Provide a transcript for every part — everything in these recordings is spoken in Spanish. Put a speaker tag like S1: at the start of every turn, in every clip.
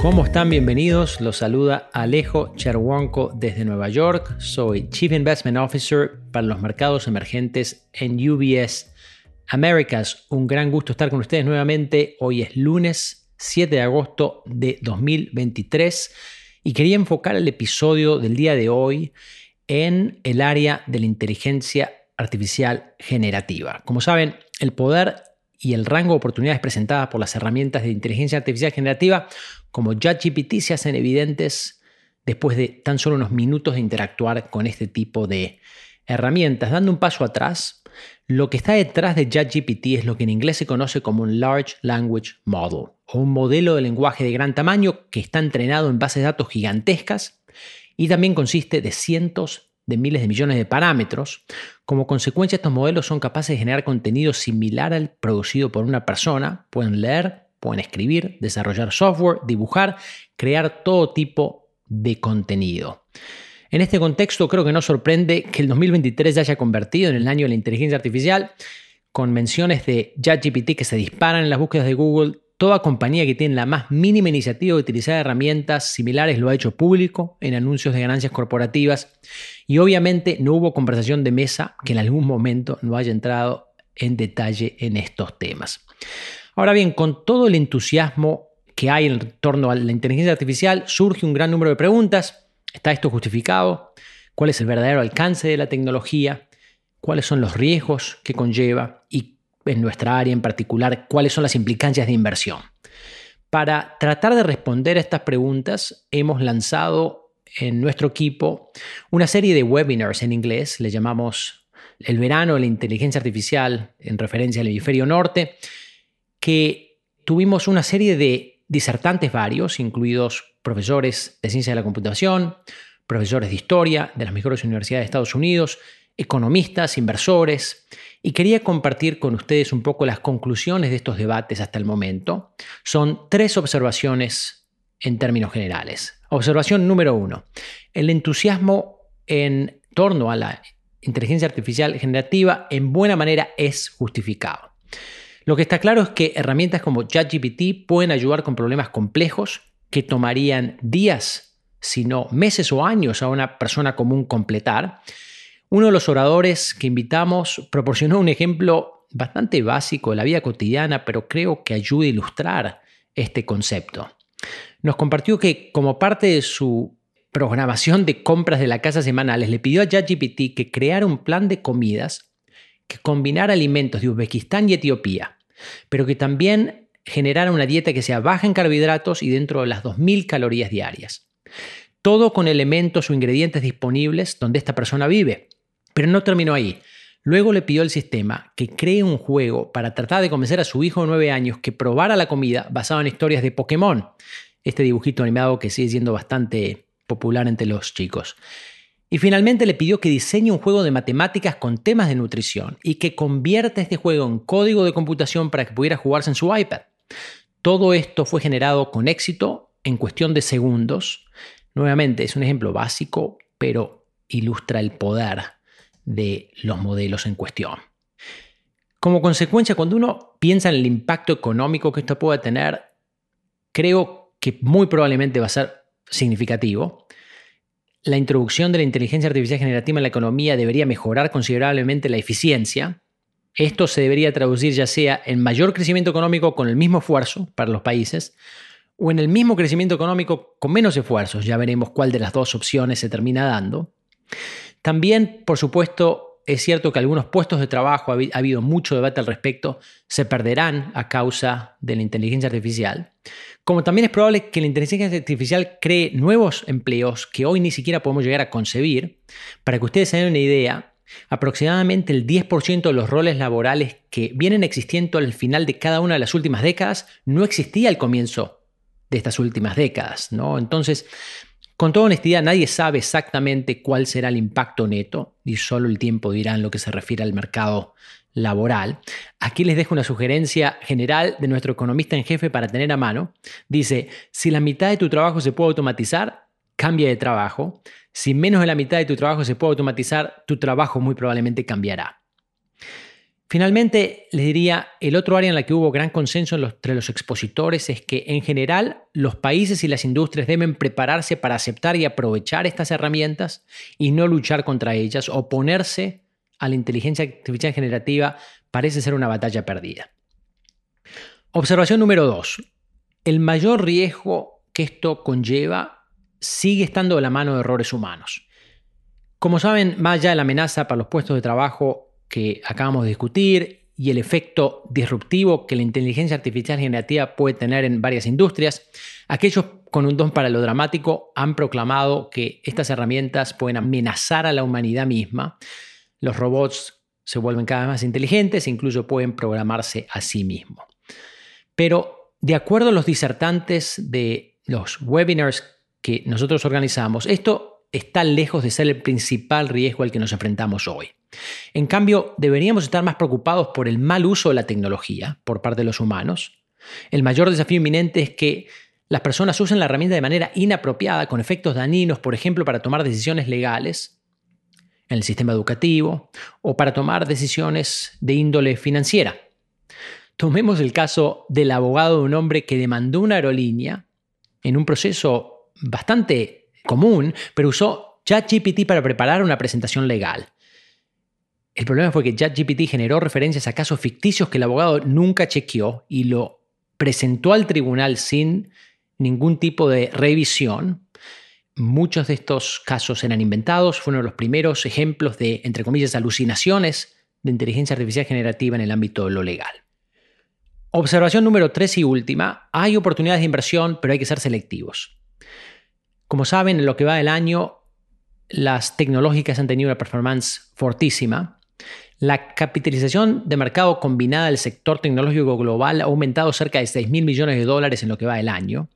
S1: ¿Cómo están? Bienvenidos. Los saluda Alejo Cherwonko desde Nueva York. Soy Chief Investment Officer para los mercados emergentes en UBS Americas. Un gran gusto estar con ustedes nuevamente. Hoy es lunes 7 de agosto de 2023 y quería enfocar el episodio del día de hoy en el área de la inteligencia artificial generativa. Como saben, el poder y el rango de oportunidades presentadas por las herramientas de inteligencia artificial generativa como ChatGPT se hacen evidentes después de tan solo unos minutos de interactuar con este tipo de herramientas. Dando un paso atrás, lo que está detrás de ChatGPT es lo que en inglés se conoce como un Large Language Model, o un modelo de lenguaje de gran tamaño que está entrenado en bases de datos gigantescas y también consiste de cientos de miles de millones de parámetros. Como consecuencia, estos modelos son capaces de generar contenido similar al producido por una persona. Pueden leer, pueden escribir, desarrollar software, dibujar, crear todo tipo de contenido. En este contexto, creo que no sorprende que el 2023 se haya convertido en el año de la inteligencia artificial, con menciones de ChatGPT que se disparan en las búsquedas de Google, Toda compañía que tiene la más mínima iniciativa de utilizar herramientas similares lo ha hecho público en anuncios de ganancias corporativas y obviamente no hubo conversación de mesa que en algún momento no haya entrado en detalle en estos temas. Ahora bien, con todo el entusiasmo que hay en torno a la inteligencia artificial, surge un gran número de preguntas. ¿Está esto justificado? ¿Cuál es el verdadero alcance de la tecnología? ¿Cuáles son los riesgos que conlleva? ¿Y en nuestra área en particular, cuáles son las implicancias de inversión. Para tratar de responder a estas preguntas, hemos lanzado en nuestro equipo una serie de webinars en inglés, le llamamos el verano de la inteligencia artificial en referencia al hemisferio norte, que tuvimos una serie de disertantes varios, incluidos profesores de ciencia de la computación, profesores de historia de las mejores universidades de Estados Unidos, economistas, inversores, y quería compartir con ustedes un poco las conclusiones de estos debates hasta el momento. Son tres observaciones en términos generales. Observación número uno. El entusiasmo en torno a la inteligencia artificial generativa en buena manera es justificado. Lo que está claro es que herramientas como ChatGPT pueden ayudar con problemas complejos que tomarían días, si no meses o años a una persona común completar uno de los oradores que invitamos proporcionó un ejemplo bastante básico de la vida cotidiana, pero creo que ayuda a ilustrar este concepto. Nos compartió que como parte de su programación de compras de la casa semanales, le pidió a ChatGPT que creara un plan de comidas que combinara alimentos de Uzbekistán y Etiopía, pero que también generara una dieta que sea baja en carbohidratos y dentro de las 2.000 calorías diarias. Todo con elementos o ingredientes disponibles donde esta persona vive. Pero no terminó ahí. Luego le pidió al sistema que cree un juego para tratar de convencer a su hijo de 9 años que probara la comida basada en historias de Pokémon, este dibujito animado que sigue siendo bastante popular entre los chicos. Y finalmente le pidió que diseñe un juego de matemáticas con temas de nutrición y que convierta este juego en código de computación para que pudiera jugarse en su iPad. Todo esto fue generado con éxito en cuestión de segundos. Nuevamente, es un ejemplo básico, pero ilustra el poder de los modelos en cuestión. Como consecuencia, cuando uno piensa en el impacto económico que esto puede tener, creo que muy probablemente va a ser significativo. La introducción de la inteligencia artificial generativa en la economía debería mejorar considerablemente la eficiencia. Esto se debería traducir ya sea en mayor crecimiento económico con el mismo esfuerzo para los países o en el mismo crecimiento económico con menos esfuerzos. Ya veremos cuál de las dos opciones se termina dando. También, por supuesto, es cierto que algunos puestos de trabajo, ha habido mucho debate al respecto, se perderán a causa de la inteligencia artificial. Como también es probable que la inteligencia artificial cree nuevos empleos que hoy ni siquiera podemos llegar a concebir. Para que ustedes se den una idea, aproximadamente el 10% de los roles laborales que vienen existiendo al final de cada una de las últimas décadas no existía al comienzo de estas últimas décadas. ¿no? Entonces, con toda honestidad, nadie sabe exactamente cuál será el impacto neto y solo el tiempo dirá en lo que se refiere al mercado laboral. Aquí les dejo una sugerencia general de nuestro economista en jefe para tener a mano. Dice, si la mitad de tu trabajo se puede automatizar, cambia de trabajo. Si menos de la mitad de tu trabajo se puede automatizar, tu trabajo muy probablemente cambiará. Finalmente, les diría, el otro área en la que hubo gran consenso entre los expositores es que en general los países y las industrias deben prepararse para aceptar y aprovechar estas herramientas y no luchar contra ellas. Oponerse a la inteligencia artificial generativa parece ser una batalla perdida. Observación número dos. El mayor riesgo que esto conlleva sigue estando de la mano de errores humanos. Como saben, más allá de la amenaza para los puestos de trabajo que acabamos de discutir y el efecto disruptivo que la inteligencia artificial generativa puede tener en varias industrias, aquellos con un don para lo dramático han proclamado que estas herramientas pueden amenazar a la humanidad misma. Los robots se vuelven cada vez más inteligentes e incluso pueden programarse a sí mismos. Pero de acuerdo a los disertantes de los webinars que nosotros organizamos, esto está lejos de ser el principal riesgo al que nos enfrentamos hoy. En cambio, deberíamos estar más preocupados por el mal uso de la tecnología por parte de los humanos. El mayor desafío inminente es que las personas usen la herramienta de manera inapropiada, con efectos dañinos, por ejemplo, para tomar decisiones legales en el sistema educativo o para tomar decisiones de índole financiera. Tomemos el caso del abogado de un hombre que demandó una aerolínea en un proceso bastante común, pero usó ChatGPT para preparar una presentación legal. El problema fue que ChatGPT generó referencias a casos ficticios que el abogado nunca chequeó y lo presentó al tribunal sin ningún tipo de revisión. Muchos de estos casos eran inventados, fueron los primeros ejemplos de, entre comillas, alucinaciones de inteligencia artificial generativa en el ámbito de lo legal. Observación número tres y última, hay oportunidades de inversión, pero hay que ser selectivos. Como saben, en lo que va del año, las tecnológicas han tenido una performance fortísima, la capitalización de mercado combinada del sector tecnológico global ha aumentado cerca de 6 mil millones de dólares en lo que va del año.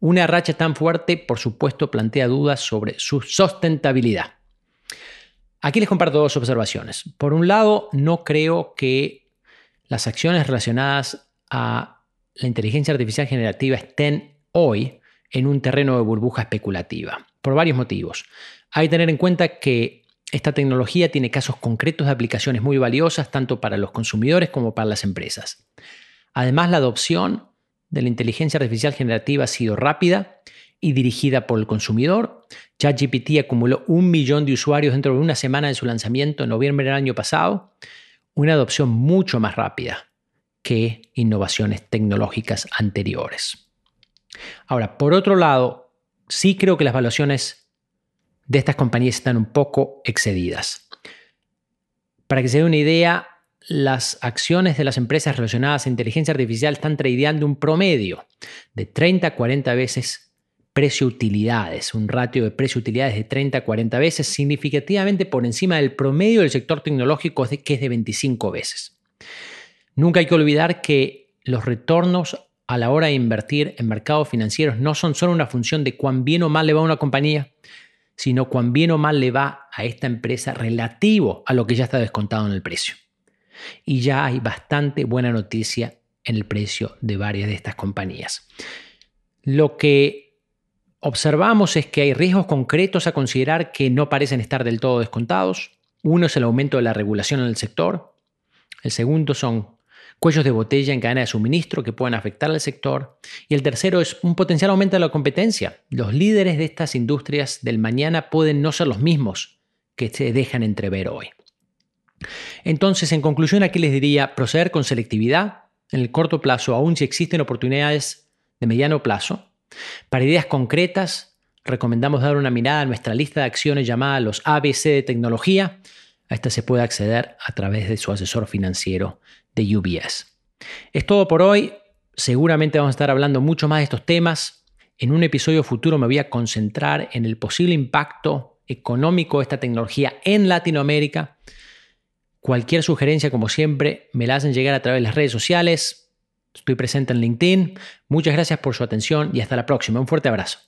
S1: Una racha tan fuerte, por supuesto, plantea dudas sobre su sustentabilidad. Aquí les comparto dos observaciones. Por un lado, no creo que las acciones relacionadas a la inteligencia artificial generativa estén hoy en un terreno de burbuja especulativa, por varios motivos. Hay que tener en cuenta que esta tecnología tiene casos concretos de aplicaciones muy valiosas tanto para los consumidores como para las empresas. Además, la adopción de la inteligencia artificial generativa ha sido rápida y dirigida por el consumidor. ChatGPT acumuló un millón de usuarios dentro de una semana de su lanzamiento en noviembre del año pasado, una adopción mucho más rápida que innovaciones tecnológicas anteriores. Ahora, por otro lado, sí creo que las valuaciones de estas compañías están un poco excedidas. Para que se dé una idea, las acciones de las empresas relacionadas a inteligencia artificial están tradeando un promedio de 30 a 40 veces precio-utilidades, un ratio de precio-utilidades de 30 a 40 veces, significativamente por encima del promedio del sector tecnológico que es de 25 veces. Nunca hay que olvidar que los retornos a la hora de invertir en mercados financieros no son solo una función de cuán bien o mal le va a una compañía, sino cuán bien o mal le va a esta empresa relativo a lo que ya está descontado en el precio. Y ya hay bastante buena noticia en el precio de varias de estas compañías. Lo que observamos es que hay riesgos concretos a considerar que no parecen estar del todo descontados. Uno es el aumento de la regulación en el sector. El segundo son cuellos de botella en cadena de suministro que pueden afectar al sector. Y el tercero es un potencial aumento de la competencia. Los líderes de estas industrias del mañana pueden no ser los mismos que se dejan entrever hoy. Entonces, en conclusión, aquí les diría proceder con selectividad en el corto plazo, aun si existen oportunidades de mediano plazo. Para ideas concretas, recomendamos dar una mirada a nuestra lista de acciones llamada los ABC de tecnología. A esta se puede acceder a través de su asesor financiero de UBS. Es todo por hoy. Seguramente vamos a estar hablando mucho más de estos temas. En un episodio futuro me voy a concentrar en el posible impacto económico de esta tecnología en Latinoamérica. Cualquier sugerencia, como siempre, me la hacen llegar a través de las redes sociales. Estoy presente en LinkedIn. Muchas gracias por su atención y hasta la próxima. Un fuerte abrazo.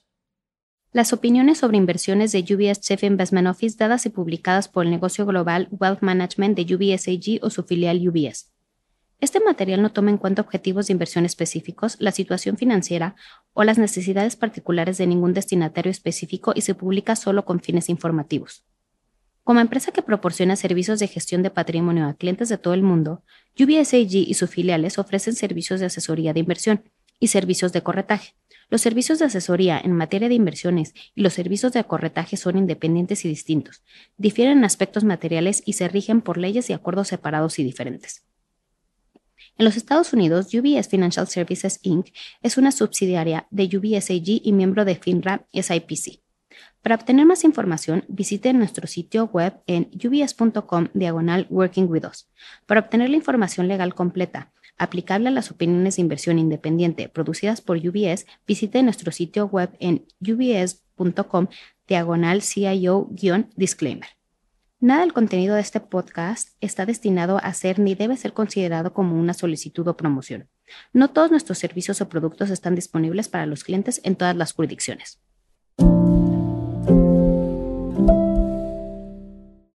S2: Las opiniones sobre inversiones de UBS Chief Investment Office dadas y publicadas por el negocio global Wealth Management de UBS AG o su filial UBS. Este material no toma en cuenta objetivos de inversión específicos, la situación financiera o las necesidades particulares de ningún destinatario específico y se publica solo con fines informativos. Como empresa que proporciona servicios de gestión de patrimonio a clientes de todo el mundo, UBS AG y sus filiales ofrecen servicios de asesoría de inversión y servicios de corretaje. Los servicios de asesoría en materia de inversiones y los servicios de corretaje son independientes y distintos, difieren en aspectos materiales y se rigen por leyes y acuerdos separados y diferentes. En los Estados Unidos, UBS Financial Services Inc. es una subsidiaria de UBS AG y miembro de FINRA SIPC. Para obtener más información, visite nuestro sitio web en ubs.com diagonal Working. Para obtener la información legal completa, aplicable a las opiniones de inversión independiente producidas por UBS, visite nuestro sitio web en ubs.com diagonal CIO-disclaimer. Nada del contenido de este podcast está destinado a ser ni debe ser considerado como una solicitud o promoción. No todos nuestros servicios o productos están disponibles para los clientes en todas las jurisdicciones.